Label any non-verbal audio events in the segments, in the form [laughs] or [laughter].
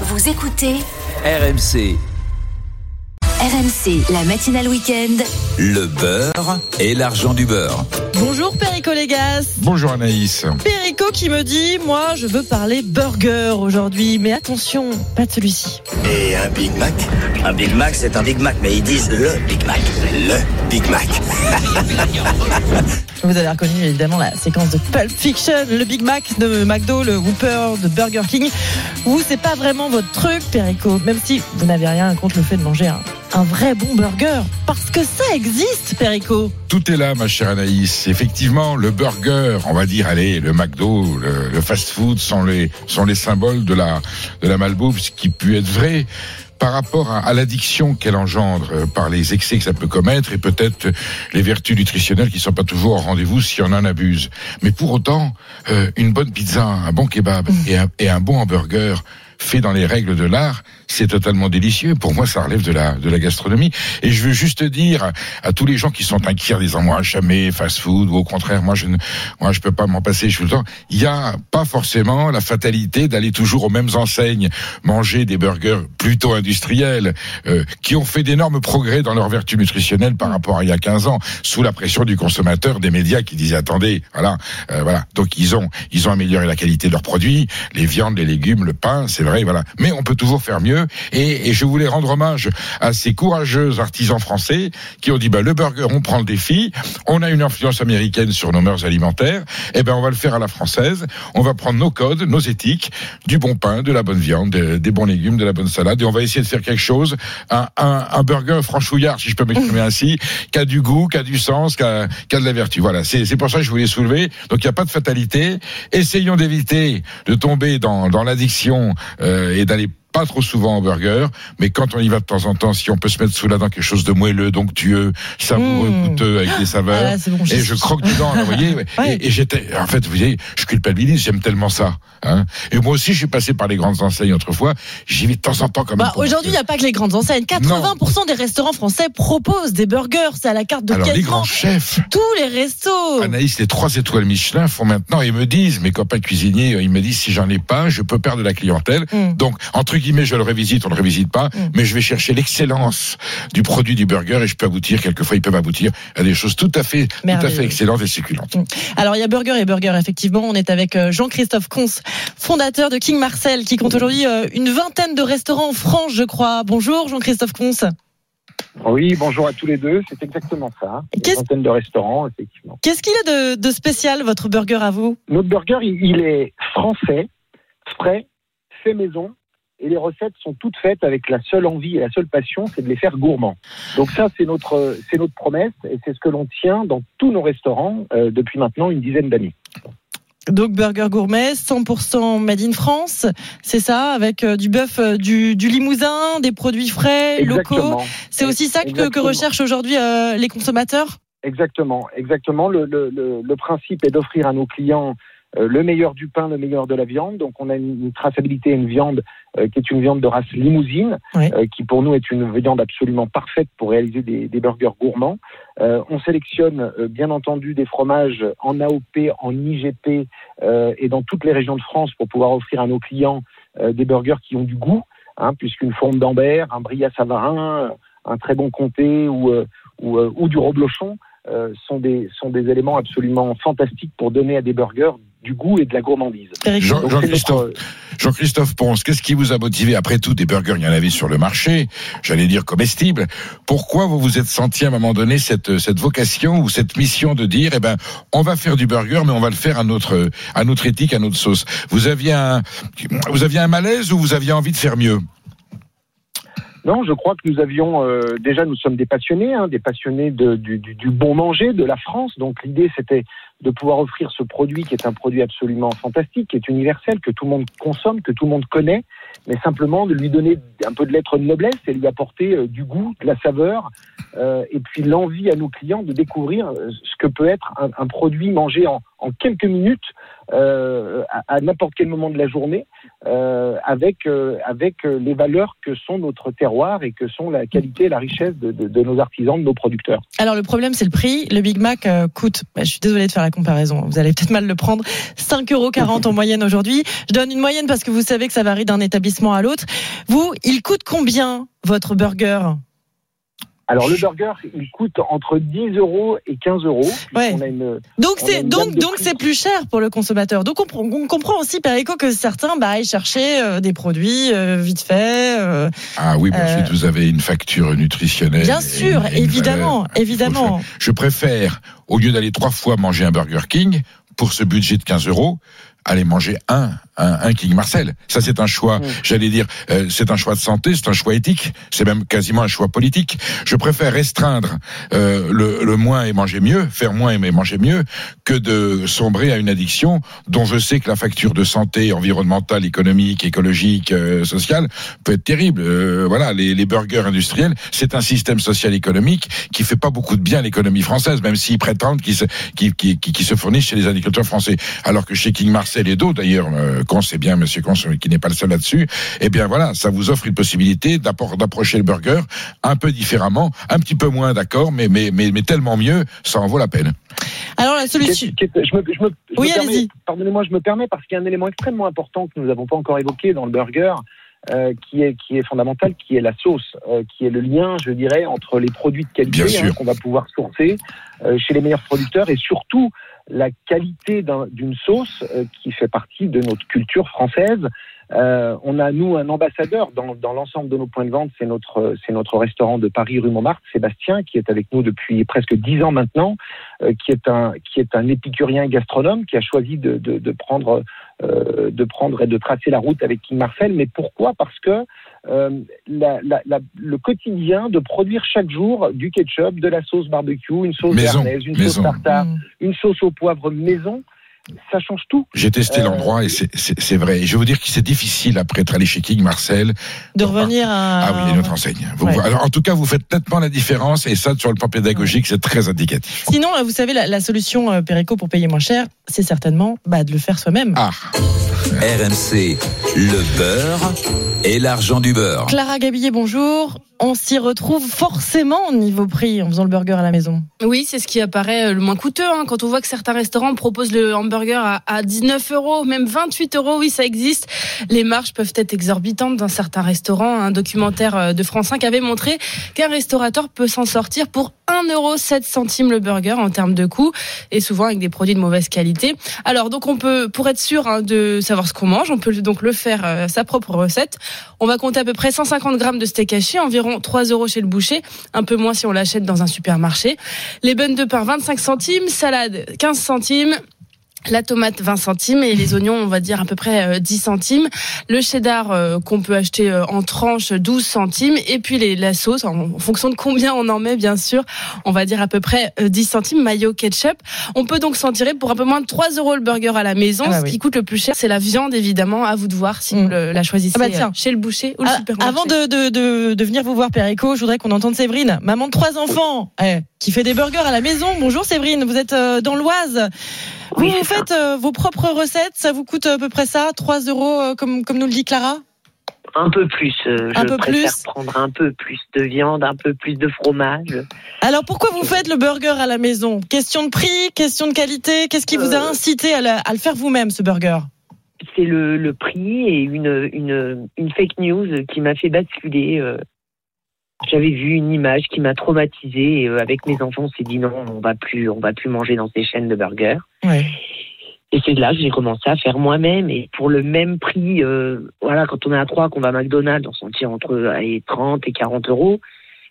Vous écoutez RMC, RMC, la matinale week-end. Le beurre et l'argent du beurre. Bonjour Perico Légas. Bonjour Anaïs. Perico qui me dit, moi je veux parler burger aujourd'hui, mais attention, pas de celui-ci. Et un Big Mac? Un Big Mac, c'est un Big Mac, mais ils disent le Big Mac. Le Big Mac. [laughs] Vous avez reconnu évidemment la séquence de Pulp Fiction, le Big Mac de McDo, le Whopper de Burger King. Vous, c'est pas vraiment votre truc, Perico, même si vous n'avez rien contre le fait de manger un, un vrai bon burger, parce que ça existe, Perico. Tout est là, ma chère Anaïs. Effectivement, le burger, on va dire, allez, le McDo, le, le fast-food sont les, sont les symboles de la, de la malbouffe, ce qui peut être vrai par rapport à, à l'addiction qu'elle engendre par les excès que ça peut commettre et peut-être les vertus nutritionnelles qui sont pas toujours au rendez-vous si on en abuse. Mais pour autant, euh, une bonne pizza, un bon kebab et un, et un bon hamburger fait dans les règles de l'art, c'est totalement délicieux. Pour moi, ça relève de la, de la gastronomie. Et je veux juste dire à, à tous les gens qui sont inquiets en disant, moi, jamais fast-food, ou au contraire, moi, je ne, moi, je peux pas m'en passer, je suis le temps. Il y a pas forcément la fatalité d'aller toujours aux mêmes enseignes manger des burgers plutôt industriels, euh, qui ont fait d'énormes progrès dans leur vertu nutritionnelle par rapport à il y a 15 ans, sous la pression du consommateur, des médias qui disaient, attendez, voilà, euh, voilà. Donc, ils ont, ils ont amélioré la qualité de leurs produits, les viandes, les légumes, le pain, c'est vrai, voilà. Mais on peut toujours faire mieux. Et, et je voulais rendre hommage à ces courageux artisans français qui ont dit bah, le burger, on prend le défi. On a une influence américaine sur nos mœurs alimentaires. Eh ben, on va le faire à la française. On va prendre nos codes, nos éthiques, du bon pain, de la bonne viande, des, des bons légumes, de la bonne salade, et on va essayer de faire quelque chose, un, un, un burger franchouillard, si je peux m'exprimer [laughs] ainsi, qui a du goût, qui a du sens, qui a, qui a de la vertu. Voilà. C'est c'est pour ça que je voulais soulever. Donc, il n'y a pas de fatalité. Essayons d'éviter de tomber dans, dans l'addiction euh, et d'aller pas trop souvent en burger, mais quand on y va de temps en temps, si on peut se mettre sous la dent quelque chose de moelleux, donctueux, savoureux, Mmh. goûteux, avec des saveurs, Ah, bon, et je croque dedans, vous voyez, [laughs] ouais. Et, et j'étais, en fait, vous voyez, je culpabilise, j'aime tellement ça, hein. Et moi aussi, je suis passé par les grandes enseignes autrefois, j'y vais de temps en temps quand même. Bah, aujourd'hui, il n'y a pas que les grandes enseignes. 80% des restaurants français proposent des burgers. C'est à la carte de Alors, les grands chefs, tous les restos. Anaïs, les trois étoiles Michelin font maintenant, ils me disent, mes copains cuisiniers, ils me disent, si j'en ai pas, je peux perdre de la clientèle. Mm. Donc, entre guillemets, je le révisite, on le révisite pas, Mm. mais je vais chercher l'excellence du produit du burger et je peux aboutir, quelquefois, ils peuvent aboutir à des choses tout à fait, tout à fait excellentes et succulentes. Alors, il y a burger et burger, effectivement. On est avec euh, Jean-Christophe Cons, fondateur de King Marcel, qui compte aujourd'hui euh, une vingtaine de restaurants en France, je crois. Bonjour, Jean-Christophe Cons. Oui, bonjour à tous les deux, c'est exactement ça. Une vingtaine de restaurants, effectivement. Qu'est-ce qu'il a de, de spécial, votre burger à vous? Notre burger, il, il est français, frais, fait maison, et les recettes sont toutes faites avec la seule envie et la seule passion, c'est de les faire gourmands. Donc ça, c'est notre, c'est notre promesse, et c'est ce que l'on tient dans tous nos restaurants euh, depuis maintenant une dizaine d'années. Donc, burger gourmet, 100% made in France, c'est ça, avec euh, du bœuf euh, du, du Limousin, des produits frais, locaux. C'est aussi ça que, recherchent aujourd'hui les consommateurs? Exactement, exactement. Le, le, le, le principe est d'offrir à nos clients le meilleur du pain, le meilleur de la viande. Donc on a une, une traçabilité, une viande euh, qui est une viande de race limousine, Oui. euh, qui pour nous est une viande absolument parfaite pour réaliser des, des burgers gourmands. Euh, on sélectionne euh, bien entendu des fromages en AOP, en IGP euh, et dans toutes les régions de France pour pouvoir offrir à nos clients euh, des burgers qui ont du goût, hein, puisqu'une forme d'Ambert, un Bria Savarin, un très bon comté ou, euh, ou, euh, ou du reblochon euh, sont, des, sont des éléments absolument fantastiques pour donner à des burgers du goût et de la gourmandise. Eric Jean- Jean-Christophe, notre- Jean-Christophe Ponce, qu'est-ce qui vous a motivé? Après tout, des burgers, il y en avait sur le marché, j'allais dire comestibles. Pourquoi vous vous êtes senti à un moment donné cette, cette vocation ou cette mission de dire, eh ben, on va faire du burger, mais on va le faire à notre, à notre éthique, à notre sauce? Vous aviez un, vous aviez un malaise ou vous aviez envie de faire mieux? Non, je crois que nous avions euh, déjà, nous sommes des passionnés, hein, des passionnés de, du, du, du bon manger de la France. Donc l'idée, c'était de pouvoir offrir ce produit qui est un produit absolument fantastique, qui est universel, que tout le monde consomme, que tout le monde connaît, mais simplement de lui donner un peu de lettre de noblesse et lui apporter euh, du goût, de la saveur, euh, et puis l'envie à nos clients de découvrir euh, ce que peut être un, un produit mangé en, en quelques minutes euh, à, à n'importe quel moment de la journée euh, avec euh, avec les valeurs que sont notre terroir et que sont la qualité et la richesse de, de, de nos artisans, de nos producteurs. Alors le problème c'est le prix. Le Big Mac coûte, bah, je suis désolée de faire la comparaison, vous allez peut-être mal le prendre, 5,40 euros en [laughs] moyenne aujourd'hui. Je donne une moyenne parce que vous savez que ça varie d'un établissement à l'autre. Vous, il coûte combien votre burger? Alors le burger, il coûte entre 10 euros et 15 euros. Ouais. On a une, Donc c'est donc donc c'est plus cher pour le consommateur. Donc on, pr- on comprend aussi Perico que certains bah, aillent chercher euh, des produits euh, vite fait. euh, Ah oui, mais Euh, ensuite vous avez une facture nutritionnelle. bien et sûr, et évidemment, valeur. Évidemment. Je préfère, au lieu d'aller trois fois manger un Burger King, pour ce budget de 15 euros, aller manger un, un, un King Marcel. Ça, c'est un choix, Mm. j'allais dire, euh, c'est un choix de santé, c'est un choix éthique, c'est même quasiment un choix politique. Je préfère restreindre euh, le, le moins et manger mieux, faire moins et manger mieux, que de sombrer à une addiction dont je sais que la facture de santé environnementale, économique, écologique, euh, sociale peut être terrible. Euh, voilà, les, les burgers industriels, c'est un système social économique qui fait pas beaucoup de bien à l'économie française, même s'ils prétendent qu'ils se, se fournissent chez les agriculteurs français. Alors que chez King Marcel et d'autres, d'ailleurs, euh, Cons c'est bien, Monsieur Cons, qui n'est pas le seul là-dessus, eh bien voilà, ça vous offre une possibilité d'appro- d'approcher le burger un peu différemment, un petit peu moins d'accord, mais, mais, mais, mais tellement mieux, ça en vaut la peine. Alors la solution. Qu'est- qu'est- je me, je me- je Oui, allez-y. Pardonnez-moi, je me permets parce qu'il y a un élément extrêmement important que nous n'avons pas encore évoqué dans le burger, euh, qui est qui est fondamental, qui est la sauce, euh, qui est le lien, je dirais, entre les produits de qualité hein, qu'on va pouvoir sourcer euh, chez les meilleurs producteurs et surtout la qualité d'un- d'une sauce euh, qui fait partie de notre culture française. Euh, on a nous un ambassadeur dans, dans l'ensemble de nos points de vente, c'est notre c'est notre restaurant de Paris rue Montmartre, Sébastien, qui est avec nous depuis presque dix ans maintenant, euh, qui est un qui est un épicurien gastronome qui a choisi de, de, de prendre euh, de prendre et de tracer la route avec King Marcel. Mais pourquoi? Parce que euh, la, la, la- le quotidien de produire chaque jour du ketchup, de la sauce barbecue, une sauce Maison, béarnaise, une maison. sauce tartare, Hmm. une sauce au poivre maison, ça change tout. J'ai testé Euh, l'endroit et c'est- vrai. Et je vais vous dire que c'est difficile après être allé chez King Marcel. de revenir à. Ah oui, une autre enseigne. Vous- Ouais. alors, en tout cas, vous faites nettement la différence et ça, sur le plan pédagogique, c'est très indicatif. Sinon, euh, vous savez, la, la solution euh, Perico pour payer moins cher, c'est certainement bah, de le faire soi-même. Ah, RMC, le beurre et l'argent du beurre. Clara Gabillet, bonjour. On s'y retrouve forcément au niveau prix en faisant le burger à la maison. Oui, c'est ce qui apparaît euh, le moins coûteux. hein. Quand on voit que certains restaurants proposent le hamburger à, à 19 euros, même 28 euros, oui, ça existe. Les marges peuvent être exorbitantes dans certains restaurants. Un documentaire euh, de France 5 avait montré qu'un restaurateur peut s'en sortir pour 1 euro 7 centimes le burger en termes de coût, et souvent avec des produits de mauvaise qualité. Alors, donc, on peut, pour être sûr hein, de savoir ce qu'on mange, on peut donc le faire euh, sa propre recette. On va compter à peu près 150 grammes de steak haché, environ 3 euros chez le boucher, un peu moins si on l'achète dans un supermarché. Les buns de pain 25 centimes, salade 15 centimes. La tomate 20 centimes et les oignons on va dire à peu près euh, 10 centimes. Le cheddar euh, qu'on peut acheter euh, en tranches 12 centimes et puis les, la sauce en, fonction de combien on en met bien sûr on va dire à peu près euh, 10 centimes mayo ketchup. On peut donc s'en tirer pour un peu moins de 3 euros le burger à la maison. Ah bah Ce qui coûte le plus cher c'est la viande évidemment à vous de voir si Mm. vous le- la choisissez Ah bah tiens. euh, chez le boucher ou le Ah, supermarché. avant de, de, de, de venir vous voir, Perico, je voudrais qu'on entende Séverine, maman de trois enfants, eh, qui fait des burgers à la maison. Bonjour Séverine, vous êtes euh, dans l'Oise. Vous, Oui, vous faites euh, vos propres recettes, ça vous coûte à peu près ça, 3 euros, euh, comme, comme nous le dit Clara? Un peu plus. euh, Un je peu préfère plus? prendre un peu plus de viande, un peu plus de fromage. Alors pourquoi vous faites le burger à la maison? Question de prix, question de qualité, qu'est-ce qui vous a Euh. incité à, la- à le faire vous-même ce burger? C'est le, le prix et une, une, une fake news qui m'a fait basculer. euh, J'avais vu une image qui m'a traumatisée et euh, avec mes enfants, on s'est dit non, on va plus, on va plus manger dans ces chaînes de burgers. Ouais. Et c'est là que j'ai commencé à faire moi-même et pour le même prix, euh, voilà, quand on est à trois, qu'on va à McDonald's, on s'en tire entre allez, 30 et 40 euros.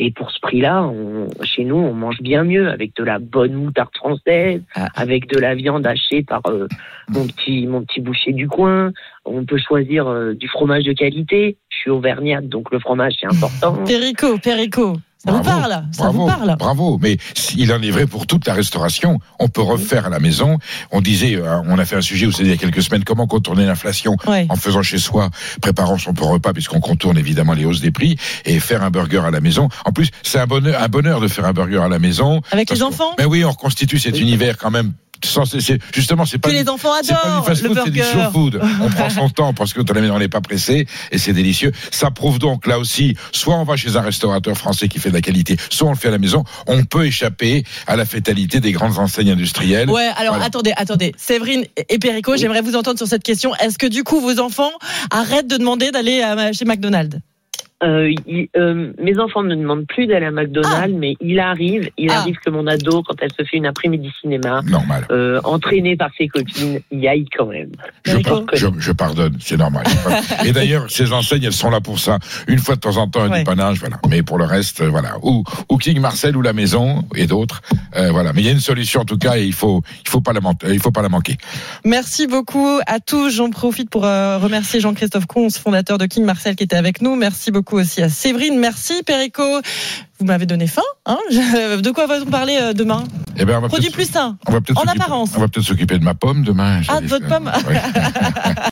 Et pour ce prix-là, on- chez nous, on mange bien mieux avec de la bonne moutarde française, Ah. avec de la viande hachée par euh, mon petit mon petit boucher du coin. On peut choisir euh, du fromage de qualité. Je suis auvergnate, donc le fromage c'est important. Perico, Perico, ça vous Bravo, parle Ça bravo, vous parle bravo. Mais il en est vrai pour toute la restauration. On peut refaire à la maison. On disait, euh, on a fait un sujet où c'était il y a quelques semaines, comment contourner l'inflation Ouais. en faisant chez soi, préparant son repas, puisqu'on contourne évidemment les hausses des prix, et faire un burger à la maison. En plus, c'est un bonheur, un bonheur de faire un burger à la maison. Avec les enfants? Mais oui, on reconstitue cet univers quand même c'est- justement, c'est pas Que les enfants c'est pas adorent du fast le food, c'est du burger. slow food. [laughs] On prend son temps parce que on n'est pas pressé et c'est délicieux. Ça prouve donc là aussi, soit on va chez un restaurateur français qui fait de la qualité, soit on le fait à la maison. On peut échapper à la fétalité des grandes enseignes industrielles. Ouais, alors Voilà. attendez, attendez. Séverine et Perico, j'aimerais vous entendre sur cette question. Est-ce que du coup vos enfants arrêtent de demander d'aller à- chez McDonald's? Euh, il- euh, mes enfants ne me demandent plus d'aller à McDonald's, mais il arrive, il Ah. arrive que mon ado, quand elle se fait une après-midi cinéma, Normal. euh, entraînée par ses copines, y aille quand même. Je, Perico par- je, je pardonne, c'est normal. [laughs] Et d'ailleurs, ces enseignes, elles sont là pour ça. Une fois de temps en temps, un Ouais. dépannage, voilà. Mais pour le reste, euh, voilà. Ou, ou King Marcel ou la maison et d'autres, euh, voilà. Mais il y a une solution en tout cas, et il faut, il faut pas la, il faut pas la manquer. Merci beaucoup à tous. J'en profite pour euh, remercier Jean-Christophe Cons, fondateur de King Marcel, qui était avec nous. Merci beaucoup aussi à Séverine. Merci Perico. Vous m'avez donné faim. Hein [laughs] de quoi va-t-on parler euh, demain? Eh ben, on va Produit plus sain. en apparence. On va peut-être s'occuper de ma pomme demain. Ah, de votre pomme? Ouais. [laughs]